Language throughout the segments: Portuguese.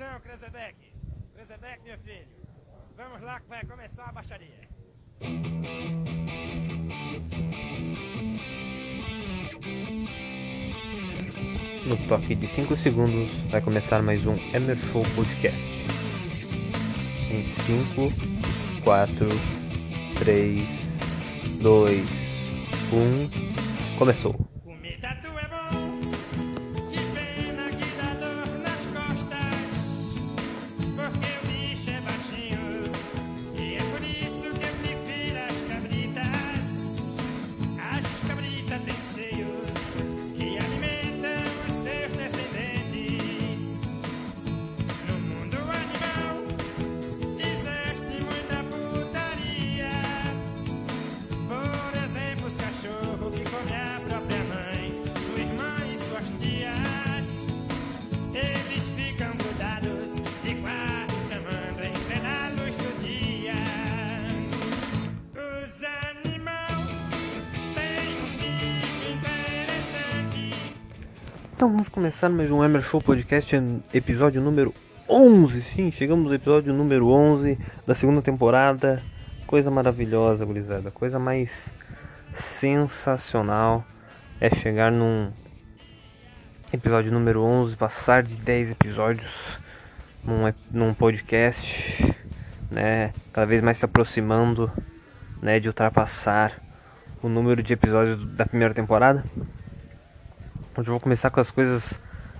Atenção, Krezebeck. Krezebeck, meu filho. Vamos lá que vai começar a baixaria. No toque de 5 segundos vai começar mais um Emer Show Podcast. Em 5, 4, 3, 2, 1. Começou. Então vamos começar mais um Emer Show Podcast, episódio número 11. Sim, chegamos no episódio número 11 da segunda temporada. Coisa maravilhosa, gurizada. Coisa mais sensacional é chegar num episódio número 11, passar de 10 episódios num, num podcast, né? Cada vez mais se aproximando, né, de ultrapassar o número de episódios da primeira temporada. Hoje eu vou começar com as coisas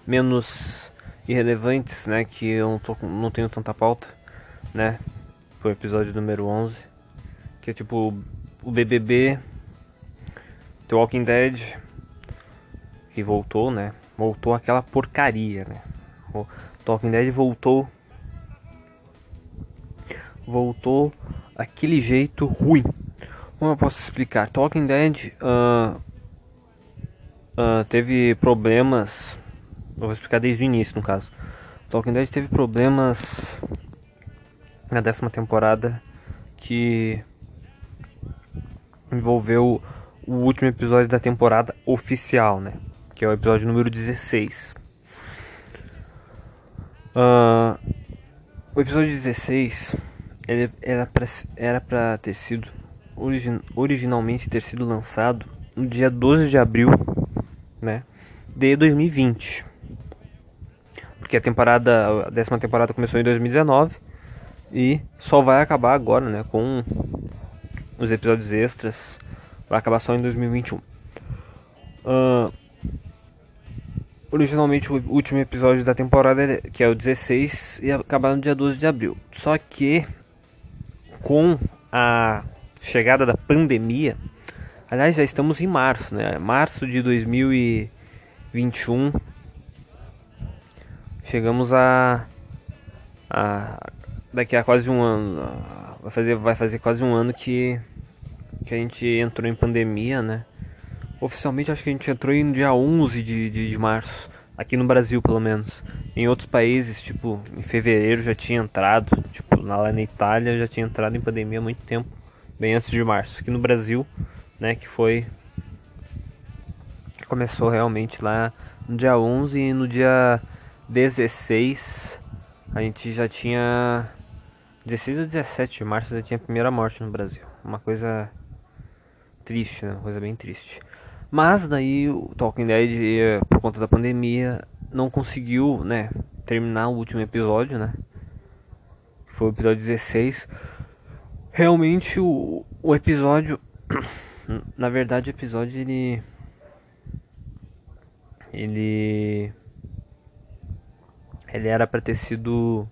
menos irrelevantes, né? Que eu não, tô, não tenho tanta pauta, né? Foi o episódio número 11. Que é tipo o BBB, The Walking Dead, que voltou, né? Voltou aquela porcaria, né? O The Walking Dead voltou. Voltou aquele jeito ruim. Como eu posso explicar? Talking Dead ah, ah, teve problemas. Eu vou explicar desde o início, no caso. Talking Dead teve problemas na décima temporada que envolveu o último episódio da temporada oficial, né? Que é o episódio número 16. Ah, o episódio 16 ele era pra, era pra ter sido origin, originalmente ter sido lançado no dia 12 de abril, né, de 2020. Porque a temporada, a décima temporada começou em 2019 e só vai acabar agora, né, com os episódios extras. Vai acabar só em 2021. Ah, originalmente o último episódio da temporada, que é o 16, ia acabar no dia 12 de abril. Só que com a chegada da pandemia, aliás, já estamos em março, né? Março de 2021. Chegamos a, a daqui a quase um ano, vai fazer vai fazer quase um ano que que a gente entrou em pandemia, né? Oficialmente acho que a gente entrou em dia 11 de, de, de março, aqui no Brasil pelo menos. Em outros países, tipo, em fevereiro já tinha entrado, tipo, lá na Itália já tinha entrado em pandemia há muito tempo, bem antes de março. Aqui no Brasil, né, que foi que começou realmente lá no dia 11 e no dia 16 a gente já tinha 16 ou 17 de março já tinha a primeira morte no Brasil. Uma coisa triste, né? Uma coisa bem triste. Mas daí o Talking Dead, por conta da pandemia, não conseguiu, né, terminar o último episódio, né? Foi o episódio 16. Realmente o, o episódio, na verdade o episódio ele ele ele era para ter sido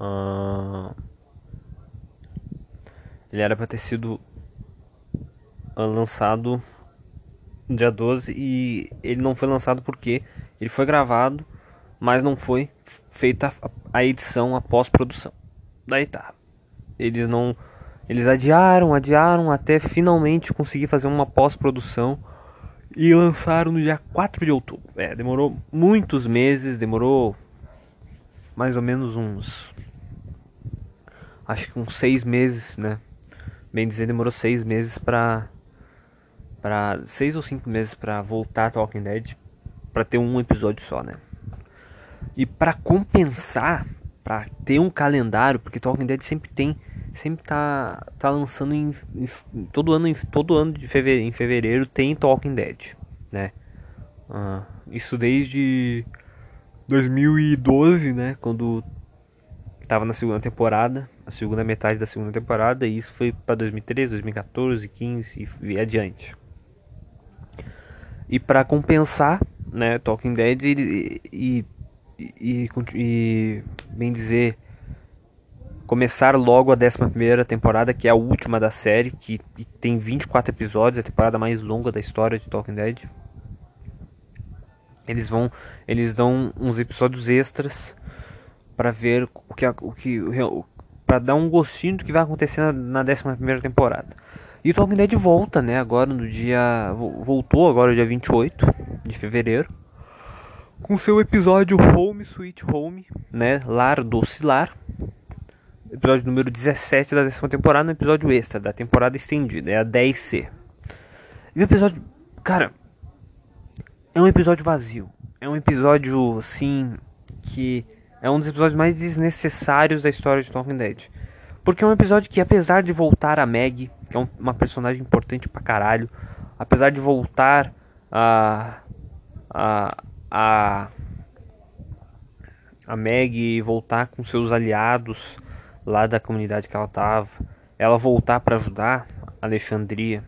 ah, ele era para ter sido ah, lançado dia 12 e ele não foi lançado porque ele foi gravado, mas não foi feita a- a edição, a pós-produção. Daí tá. Eles não eles adiaram, adiaram até finalmente conseguir fazer uma pós-produção e lançaram no dia 4 de outubro. É, demorou muitos meses, demorou mais ou menos uns acho que uns seis meses, né? Bem dizer, demorou seis meses pra. pra seis ou cinco meses pra voltar a Talking Dead. Pra ter um episódio só, né? E para compensar, para ter um calendário, porque Talking Dead sempre tem, sempre tá, tá lançando em, em todo ano, em, todo ano de fevereiro, em fevereiro tem Talking Dead, né? Ah, isso desde 2012, né? Quando tava na segunda temporada, a segunda metade da segunda temporada, e isso foi para 2013, 2014, 15 e adiante. E para compensar, né, Talking Dead e, e, e, e, bem dizer, começar logo a 11 temporada, que é a última da série, que tem 24 episódios, a temporada mais longa da história de Talking Dead. Eles vão, eles dão uns episódios extras para ver o que o que para dar um gostinho do que vai acontecer na, na 11 temporada. E o Talking Dead volta, né, agora no dia voltou agora dia 28 de fevereiro com seu episódio Home Sweet Home, né, Lar Doce Lar. Episódio número 17 da décima temporada, um episódio extra da temporada estendida, é a 10C. E o episódio, cara, é um episódio vazio. É um episódio, assim, que é um dos episódios mais desnecessários da história de Talking Dead. Porque é um episódio que, apesar de voltar a Meg, que é um, uma personagem importante pra caralho, apesar de voltar a. a. a. a Meg voltar com seus aliados lá da comunidade que ela tava, ela voltar para ajudar Alexandria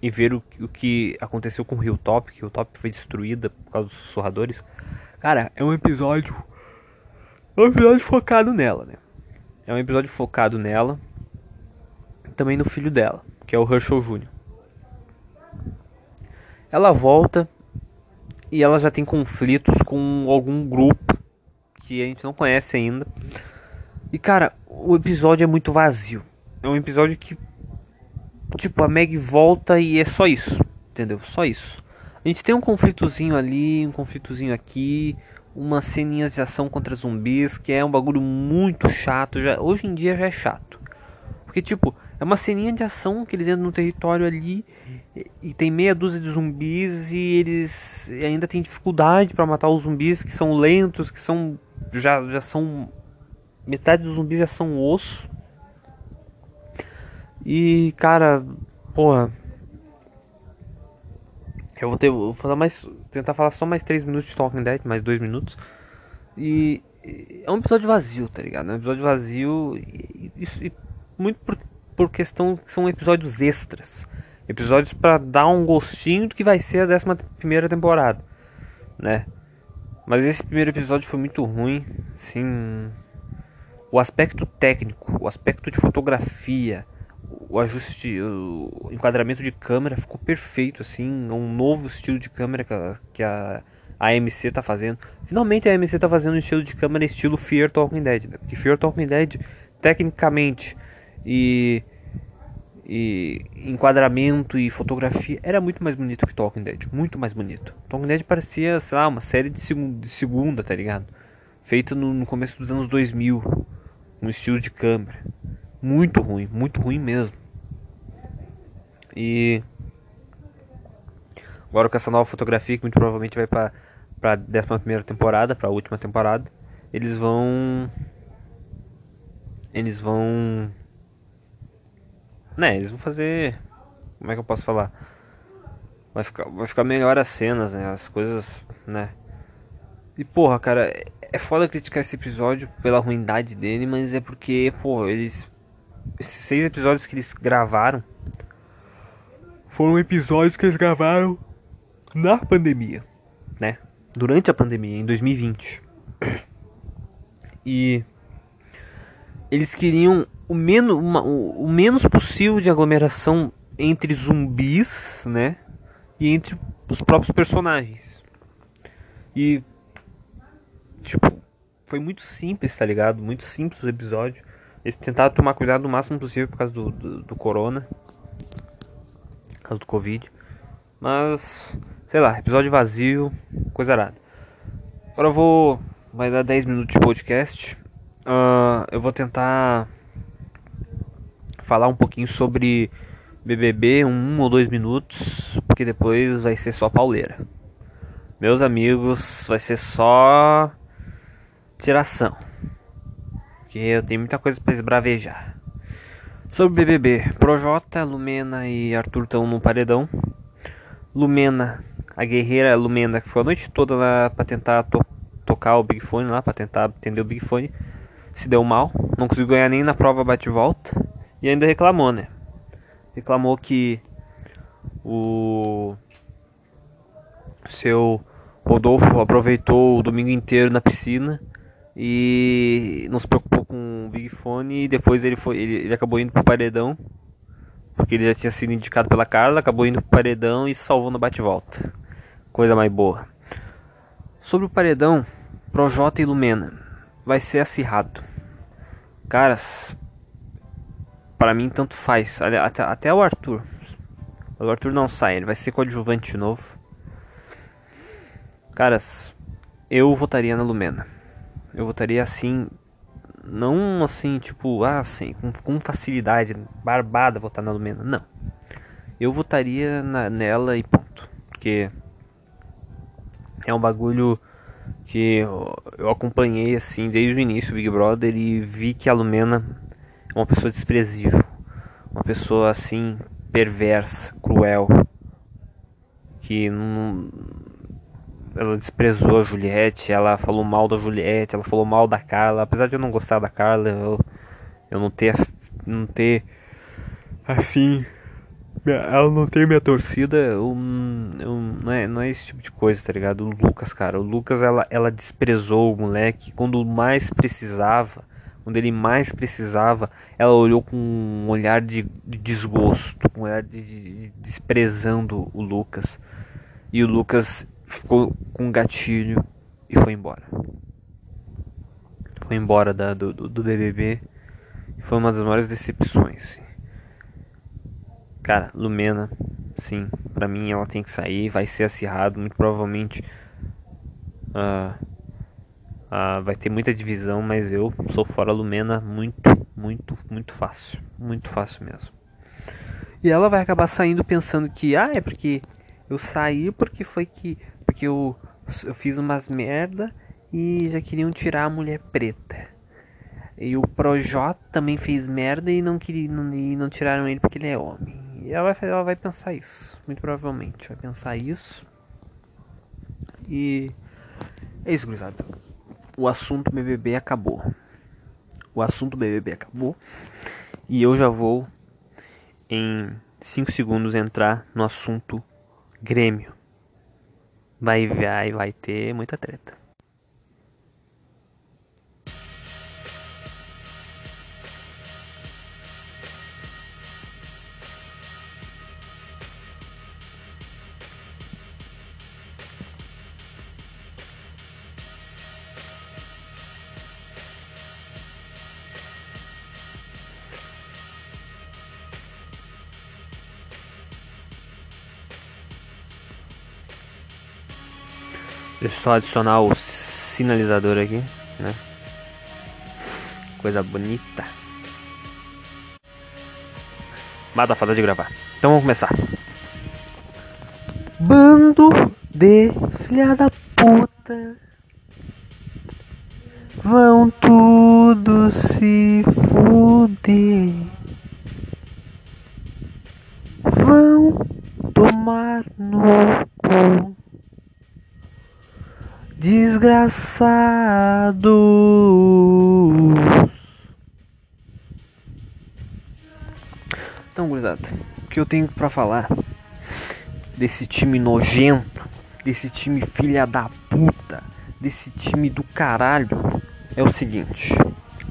e ver o, o que aconteceu com o Hilltop, que Hilltop foi destruída por causa dos sussurradores. Cara, é um episódio. É um episódio focado nela, né? É um episódio focado nela. Também no filho dela, que é o Herschel Jr. Ela volta e ela já tem conflitos com algum grupo que a gente não conhece ainda. E cara, o episódio é muito vazio. É um episódio que Tipo, a Meg volta e é só isso, entendeu? Só isso. A gente tem um conflitozinho ali, um conflitozinho aqui, umas ceninhas de ação contra zumbis, que é um bagulho muito chato. Já, hoje em dia já é chato. Porque, tipo, é uma ceninha de ação que eles entram no território ali e, e tem meia dúzia de zumbis e eles ainda têm dificuldade para matar os zumbis que são lentos, que são. Já, já são. Metade dos zumbis já são osso. E, cara, porra. Eu vou ter. Vou falar mais. Tentar falar só mais 3 minutos de Talking Dead, mais 2 minutos. E. É um episódio vazio, tá ligado? É um episódio vazio. E, e, e muito por, por questão que são episódios extras. Episódios para dar um gostinho do que vai ser a 11 primeira temporada, né? Mas esse primeiro episódio foi muito ruim, sim. O aspecto técnico, o aspecto de fotografia, o ajuste, o enquadramento de câmera ficou perfeito, assim, um novo estilo de câmera que a, que a, AMC tá fazendo. Finalmente a AMC tá fazendo um estilo de câmera estilo Fear Talking Dead, né? Porque Fear Talking Dead, tecnicamente e, e enquadramento e fotografia era muito mais bonito que Talking Dead, muito mais bonito. Talking Dead parecia, sei lá, uma série de, segunda, de segunda tá ligado? Feita no, no começo dos anos 2000, um estilo de câmera. Muito ruim, muito ruim mesmo. E agora com essa nova fotografia que muito provavelmente vai para para décima primeira temporada, para a última temporada, eles vão eles vão né, eles vão fazer como é que eu posso falar? Vai ficar vai ficar melhor as cenas, né, as coisas, né? E porra, cara, é foda criticar esse episódio pela ruindade dele, mas é porque, porra, eles esses seis episódios que eles gravaram foram episódios que eles gravaram na pandemia, né? Durante a pandemia, em 2020. E eles queriam o menos, uma, o menos possível de aglomeração entre zumbis, né? E entre os próprios personagens. E tipo, foi muito simples, tá ligado? Muito simples o episódio. Eles tentaram tomar cuidado o máximo possível por causa do, do, do corona. Por causa do Covid. Mas, sei lá, episódio vazio, coisa arada. Agora eu vou. Vai dar 10 minutos de podcast. Uh, eu vou tentar falar um pouquinho sobre BBB, um ou dois minutos, porque depois vai ser só pauleira. Meus amigos, vai ser só tiração. Porque eu tenho muita coisa para esbravejar. Sobre BBB, Projota, Lumena e Arthur estão no paredão. Lumena, a guerreira Lumena, que foi a noite toda lá pra tentar to tocar o Big Fone lá, pra tentar atender o Big Fone, se deu mal, não conseguiu ganhar nem na prova bate-volta e ainda reclamou, né? Reclamou que o seu Rodolfo aproveitou o domingo inteiro na piscina e não se preocupou com o Big Fone e depois ele foi ele, ele acabou indo pro paredão porque ele já tinha sido indicado pela Carla, acabou indo pro paredão e salvou no bate-volta. Coisa mais boa. Sobre o paredão, Projota e Lumena, vai ser acirrado. Caras, para mim tanto faz. Até, até o Arthur. O Arthur não sai, ele vai ser coadjuvante novo. Caras, eu votaria na Lumena. Eu votaria assim não assim, tipo, ah, assim, com, com facilidade, barbada votar na Lumena. Não. Eu votaria na, nela e ponto. Porque é um bagulho que eu, acompanhei assim desde o início Big Brother e vi que a Lumena é uma pessoa desprezível. Uma pessoa assim, perversa, cruel. Que não ela desprezou a Juliette, ela falou mal da Juliette, ela falou mal da Carla, apesar de eu não gostar da Carla, eu, eu não ter não ter assim, ela não tem minha torcida, eu, eu, não, é, não é esse tipo de coisa, tá ligado? O Lucas, cara, o Lucas ela, ela desprezou o moleque quando mais precisava, quando ele mais precisava, ela olhou com um olhar de, de desgosto, um olhar de, de, de desprezando o Lucas. E o Lucas ficou com um gatilho e foi embora. Foi embora da, do, do BBB. Foi uma das maiores decepções. Cara, Lumena, sim, pra mim ela tem que sair, vai ser acirrado, muito provavelmente uh, uh, vai ter muita divisão, mas eu sou fora Lumena muito, muito, muito fácil, muito fácil mesmo. E ela vai acabar saindo pensando que, ah, é porque eu saí porque foi que porque eu, eu fiz umas merda e já queriam tirar a mulher preta. E o Projota também fez merda e não, queria, não, e não tiraram ele porque ele é homem. E ela vai, ela vai pensar isso, muito provavelmente. Vai pensar isso. E é isso, gurizada. O assunto BBB acabou. O assunto BBB acabou. E eu já vou, em 5 segundos, entrar no assunto Grêmio vai, vai, vai ter muita treta. Deixa eu só adicionar o sinalizador aqui, né? Coisa bonita. Mata a fada de gravar. Então vamos começar. Bando de filha da puta. Vão tudo se fuder. Vão tomar no cu. Desgraçados. Então, gurizada, o que eu tenho para falar desse time nojento, desse time filha da puta, desse time do caralho é o seguinte: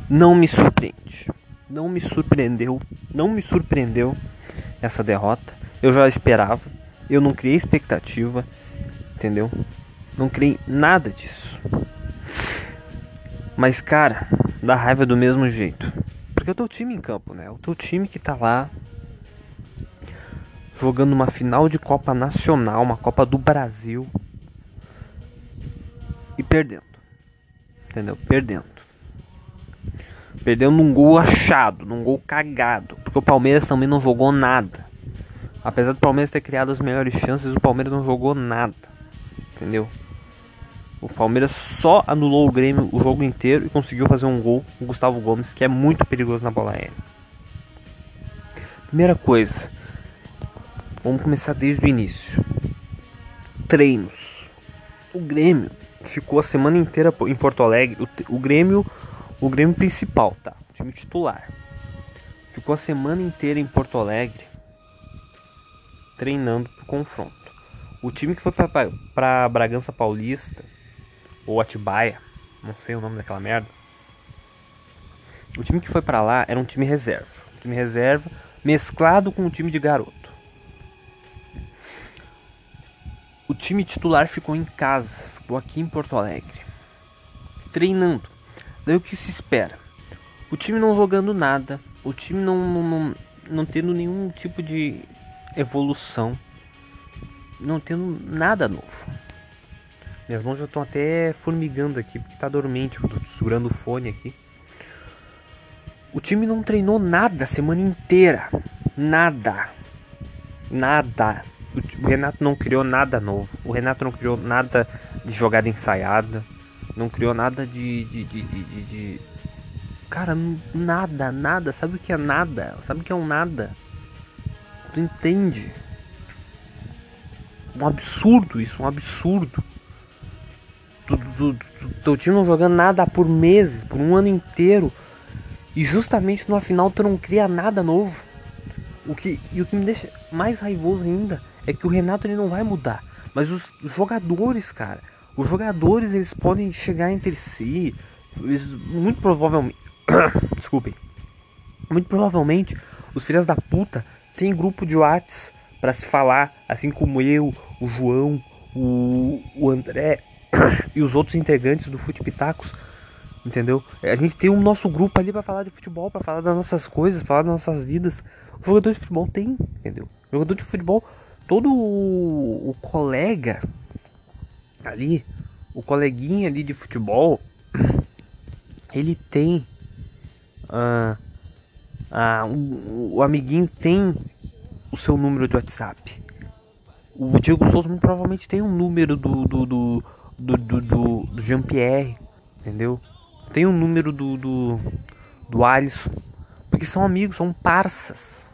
não me surpreende. Não me surpreendeu, não me surpreendeu essa derrota. Eu já esperava, eu não criei expectativa, entendeu? Não criei nada disso. Mas, cara, dá raiva do mesmo jeito. Porque é o teu time em campo, né? É o teu time que tá lá jogando uma final de Copa Nacional, uma Copa do Brasil. E perdendo. Entendeu? Perdendo. Perdendo num gol achado, num gol cagado. Porque o Palmeiras também não jogou nada. Apesar do Palmeiras ter criado as melhores chances, o Palmeiras não jogou nada. Entendeu? O Palmeiras só anulou o Grêmio o jogo inteiro e conseguiu fazer um gol com o Gustavo Gomes, que é muito perigoso na bola aérea. Primeira coisa, vamos começar desde o início. Treinos. O Grêmio ficou a semana inteira em Porto Alegre. O, o Grêmio, o Grêmio principal, tá? O time titular. Ficou a semana inteira em Porto Alegre treinando pro confronto. O time que foi para Bragança Paulista ou Atibaia, não sei o nome daquela merda. O time que foi para lá era um time reserva, um time reserva mesclado com um time de garoto. O time titular ficou em casa, ficou aqui em Porto Alegre, treinando. Daí o que se espera? O time não jogando nada, o time não, não, não, não tendo nenhum tipo de evolução, não tendo nada novo. Minhas mãos já estão até formigando aqui, porque tá dormente, eu tô segurando o fone aqui. O time não treinou nada a semana inteira. Nada. Nada. O Renato não criou nada novo. O Renato não criou nada de jogada ensaiada. Não criou nada de. de, de, de, de... Cara, nada, nada. Sabe o que é nada? Sabe o que é um nada? Tu entende? Um absurdo isso, um absurdo do, do, teu time não jogando nada por meses, por um ano inteiro. E justamente no final tu não cria nada novo. O que, e o que me deixa mais raivoso ainda é que o Renato ele não vai mudar. Mas os jogadores, cara, os jogadores eles podem chegar entre si. Eles, muito provavelmente. Desculpem. Muito provavelmente os filhos da puta têm grupo de Whats para se falar, assim como eu, o João, o, o André, e os outros integrantes do Fute Pitacos, entendeu? A gente tem o um nosso grupo ali para falar de futebol, para falar das nossas coisas, falar das nossas vidas. O jogador de futebol tem, entendeu? O jogador de futebol, todo o, colega ali, o coleguinha ali de futebol, ele tem. Uh, uh, o, o amiguinho tem o seu número de WhatsApp. O Diego Souza provavelmente tem um número do, do, do do, do, do, do Jean-Pierre, entendeu? Tem o um número do, do, do Alisson. Porque são amigos, são parças.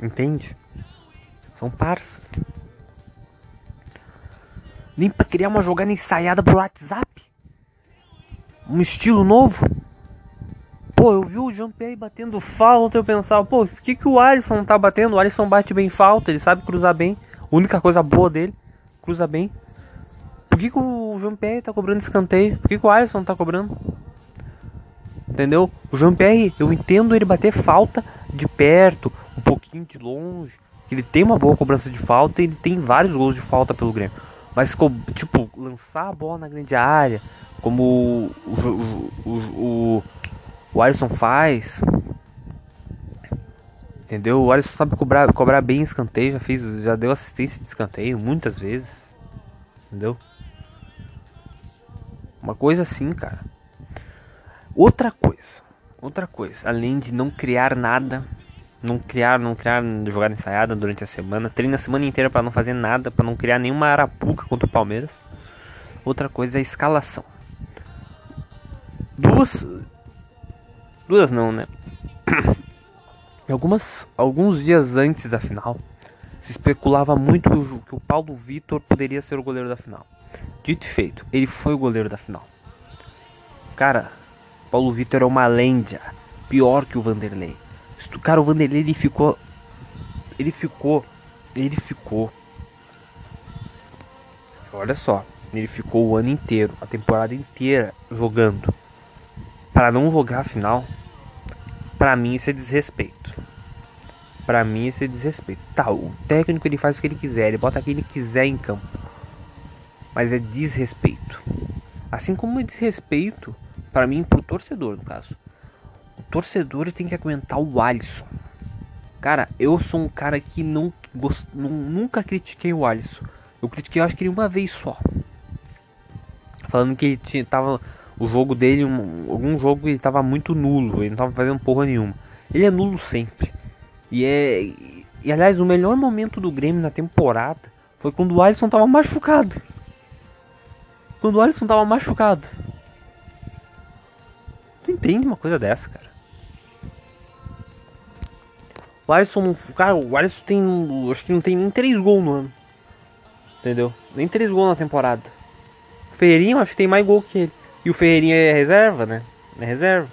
Entende? São parças. Nem pra criar uma jogada ensaiada pro WhatsApp. Um estilo novo. Pô, eu vi o Jean-Pierre batendo falta, eu pensava, pô, por que, que o Alisson tá batendo? O Alisson bate bem falta, ele sabe cruzar bem. A única coisa boa dele, cruza bem. Por que, que o João Pierre tá cobrando escanteio? Por que, que o Alisson tá cobrando? Entendeu? O João Pierre, eu entendo ele bater falta de perto, um pouquinho de longe. Ele tem uma boa cobrança de falta e ele tem vários gols de falta pelo Grêmio. Mas, tipo, lançar a bola na grande área, como o, o, o, o, Alisson faz. Entendeu? O Alisson sabe cobrar, cobrar bem escanteio, já fez, já deu assistência de escanteio muitas vezes. Entendeu? Uma coisa assim, cara. Outra coisa, outra coisa, além de não criar nada, não criar, não criar jogada ensaiada durante a semana, treina a semana inteira para não fazer nada, para não criar nenhuma arapuca contra o Palmeiras. Outra coisa é a escalação. Duas duas não, né? Algumas alguns dias antes da final, se especulava muito que o Paulo Vitor poderia ser o goleiro da final. Dito e feito, ele foi o goleiro da final. Cara, Paulo Vitor é uma lenda. Pior que o Vanderlei. Cara, o Vanderlei ele ficou. Ele ficou. Ele ficou. Olha só. Ele ficou o ano inteiro, a temporada inteira jogando. Para não jogar a final. Para mim isso é desrespeito. Para mim isso é desrespeito. Tá, o técnico ele faz o que ele quiser, ele bota quem ele quiser em campo mas é desrespeito. Assim como é desrespeito para mim pro torcedor, no caso. O torcedor tem que aguentar o Alisson. Cara, eu sou um cara que não, gost... nunca critiquei o Alisson. Eu critiquei, eu acho que ele uma vez só. Falando que ele tinha, tava o jogo dele, um, algum jogo ele tava muito nulo, ele não tava fazendo porra nenhuma. Ele é nulo sempre. E é e aliás, o melhor momento do Grêmio na temporada foi quando o Alisson tava machucado. Quando o Alisson tava machucado. Tu entende uma coisa dessa, cara? O Alisson, cara, o Alisson tem, acho que não tem nem 3 gols no ano. Entendeu? Nem 3 gols na temporada. O Ferreirinha, acho que tem mais gol que ele. E o Ferreirinha é reserva, né? É reserva.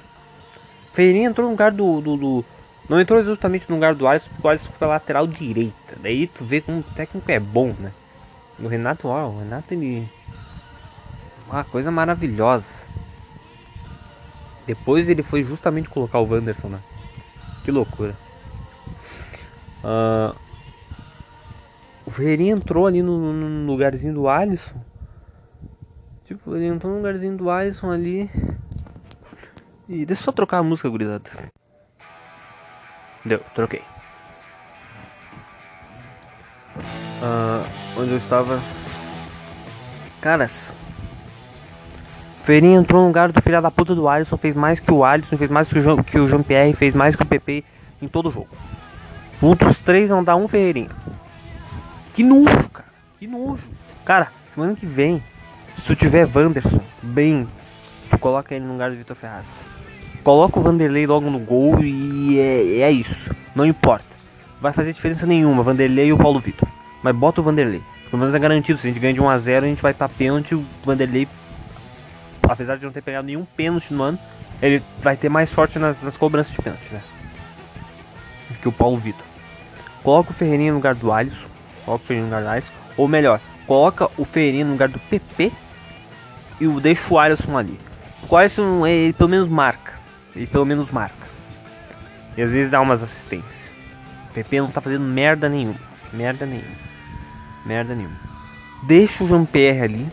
O Ferreirinha entrou no lugar do, do, do não entrou justamente no lugar do Alisson, porque o Alisson foi lateral direita. Daí tu vê como o técnico é bom, né? O Renato, ó, o Renato ele. Uma coisa maravilhosa. Depois ele foi justamente colocar o Wanderson, né? Que loucura. Uh, o Ferreirinha entrou ali no, no, lugarzinho do Alisson. Tipo, ele entrou no lugarzinho do Alisson ali. E deixa eu só trocar a música, gurizada. Deu, troquei. Uh, onde eu estava. Caras. Feirinha entrou no lugar do filho da puta do Alisson, fez mais que o Alisson, fez mais que o, que o Jean-Pierre, fez mais que o PP em todo o jogo. Outros três não dá um Ferreirinha. Que nojo, cara. Que nojo. Cara, semana que vem, se tu tiver Wanderson bem, tu coloca ele no lugar do Vitor Ferraz. Coloca o Vanderlei logo no gol e é, é isso. Não importa. Vai fazer diferença nenhuma, Vanderlei e o Paulo Vitor. Mas bota o Vanderlei. Pelo menos é garantido. Se a gente ganha de 1 a 0 a gente vai pra pênalti. O Vanderlei, apesar de não ter pegado nenhum pênalti no ano, ele vai ter mais sorte nas, nas cobranças de pênalti, né? Que o Paulo Vitor. Coloca o Ferreirinha no lugar do Alisson. Coloca o Ferreirinha no lugar do Alisson. Ou melhor, coloca o Ferreirinha no lugar do PP e o deixa o Alisson ali. O Alisson, ele pelo menos marca. Ele pelo menos marca. E às vezes dá umas assistências. O PP não tá fazendo merda nenhuma. Merda nenhuma. Merda nenhuma. Deixa o Jean-Pierre ali.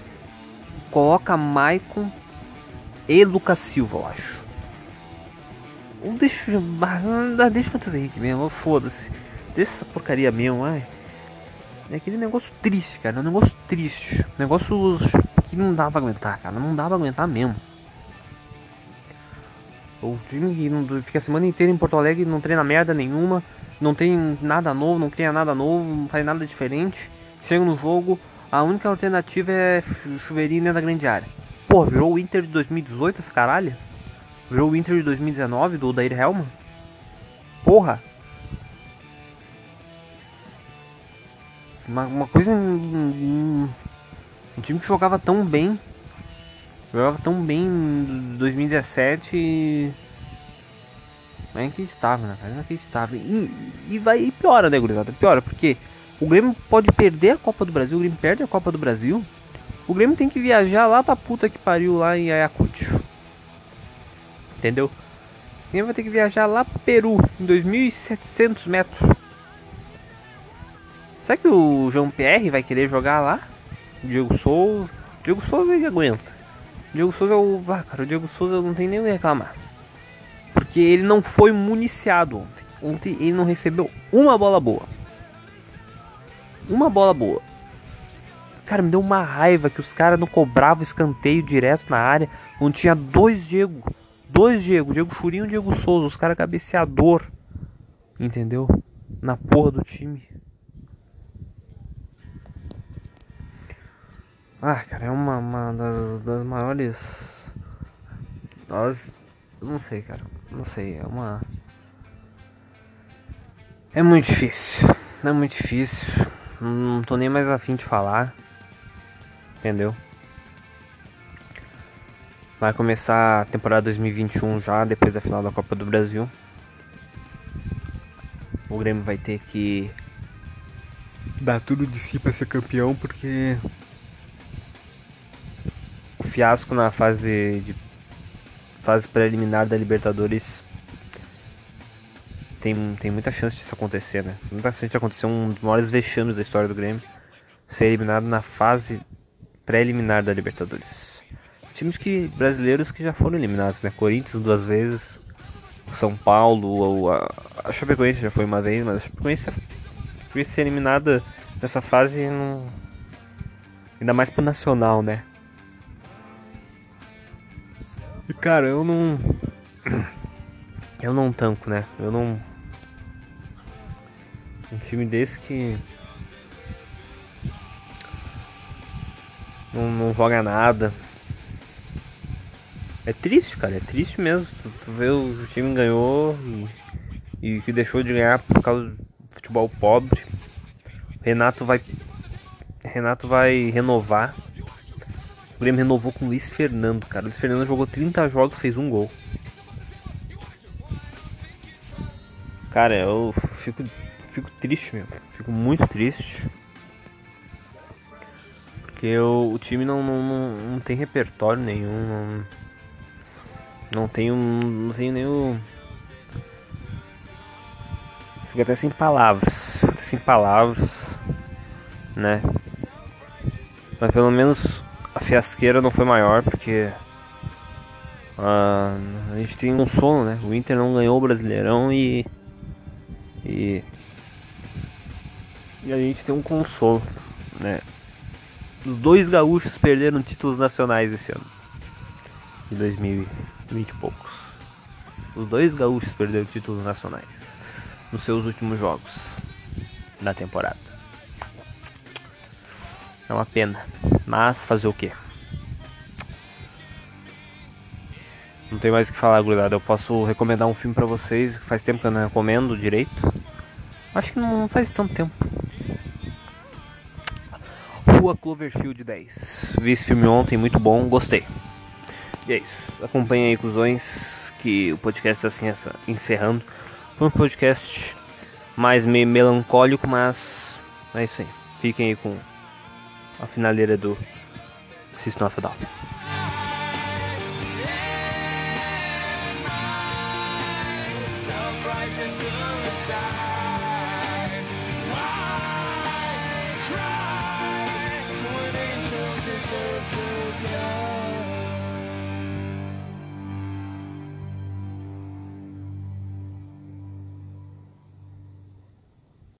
Coloca Maicon e Lucas Silva, eu acho. Ou deixa, deixa o Matheus Henrique mesmo, foda-se. Deixa essa porcaria mesmo, ai. É aquele negócio triste, cara. É um negócio triste. Negócio que não dá pra aguentar, cara. Não dá pra aguentar mesmo. O time que não, fica a semana inteira em Porto Alegre não treina merda nenhuma, não tem nada novo, não cria nada novo, não faz nada diferente. Chega no jogo, a única alternativa é chuveirinho dentro da grande área. Pô, virou o Inter de 2018 essa caralho? Virou o Inter de 2019 do Dair Helman? Porra! Uma, uma coisa. Um, um time que jogava tão bem Jogava tão bem em 2017 e... É inacreditável, né? É inacreditável. E, e vai e piora, né, gurizada? Piora, porque o Grêmio pode perder a Copa do Brasil, o Grêmio perde a Copa do Brasil. O Grêmio tem que viajar lá pra puta que pariu lá em Ayacucho. Entendeu? O Grêmio vai ter que viajar lá pro Peru, em 2.700 metros. Será que o João Pierre vai querer jogar lá? Diego Souza. Diego Souza ele aguenta. Diego Souza é o. Ah, cara, o Diego Souza não tem nem o que reclamar. Porque ele não foi municiado ontem. Ontem ele não recebeu uma bola boa. Uma bola boa. Cara, me deu uma raiva que os caras não cobravam escanteio direto na área. Onde tinha dois Diego. Dois Diego. Diego Churinho e Diego Souza. Os caras cabeceador. Entendeu? Na porra do time. Ah, cara, é uma, uma das, das maiores. Das, não sei, cara. Não sei, é uma. É muito difícil. É muito difícil. Não tô nem mais afim de falar. Entendeu? Vai começar a temporada 2021 já, depois da final da Copa do Brasil. O Grêmio vai ter que dar tudo de si para ser campeão, porque fiasco na fase de fase preliminar da Libertadores tem, tem muita chance disso acontecer, né? Muita chance de acontecer um dos maiores vexames da história do Grêmio ser eliminado na fase preliminar da Libertadores. Times que brasileiros que já foram eliminados, né? Corinthians duas vezes, São Paulo, ou a, a Chapecoense já foi uma vez, mas a Chapecoense foi ser eliminada nessa fase não... ainda mais pro nacional, né? E cara, eu não. Eu não tanco, né? Eu não. Um time desse que. Não, não joga nada. É triste, cara, é triste mesmo. Tu, tu vê o time ganhou e, e que deixou de ganhar por causa do futebol pobre. Renato vai. Renato vai renovar. O Grêmio renovou com o Luiz Fernando, cara. O Luiz Fernando jogou 30 jogos, fez um gol. Cara, eu fico, fico triste mesmo. Fico muito triste. Porque o, o time não, não, não, não, tem repertório nenhum. Não, não tem um. Não tem nenhum. Fico até sem palavras. Fico até sem palavras. Né? Mas pelo menos a fiasqueira não foi maior porque. Uh, a gente tem um sono, né? O Inter não ganhou o Brasileirão e e, e a gente tem um consolo, né? Os dois gaúchos perderam títulos nacionais esse ano. De 2020 e poucos. Os dois gaúchos perderam títulos nacionais nos seus últimos jogos da temporada. É uma pena, mas fazer o que? Não tem mais o que falar, gurizada. Eu posso recomendar um filme pra vocês, que faz tempo que eu não recomendo direito. Acho que não faz tanto tempo. Rua Cloverfield 10. Vi esse filme ontem, muito bom, gostei. E é isso. Acompanhe aí, cuzões, que o podcast está assim, encerrando. Foi um podcast mais meio melancólico, mas é isso aí. Fiquem aí com a finaleira do System of a Down.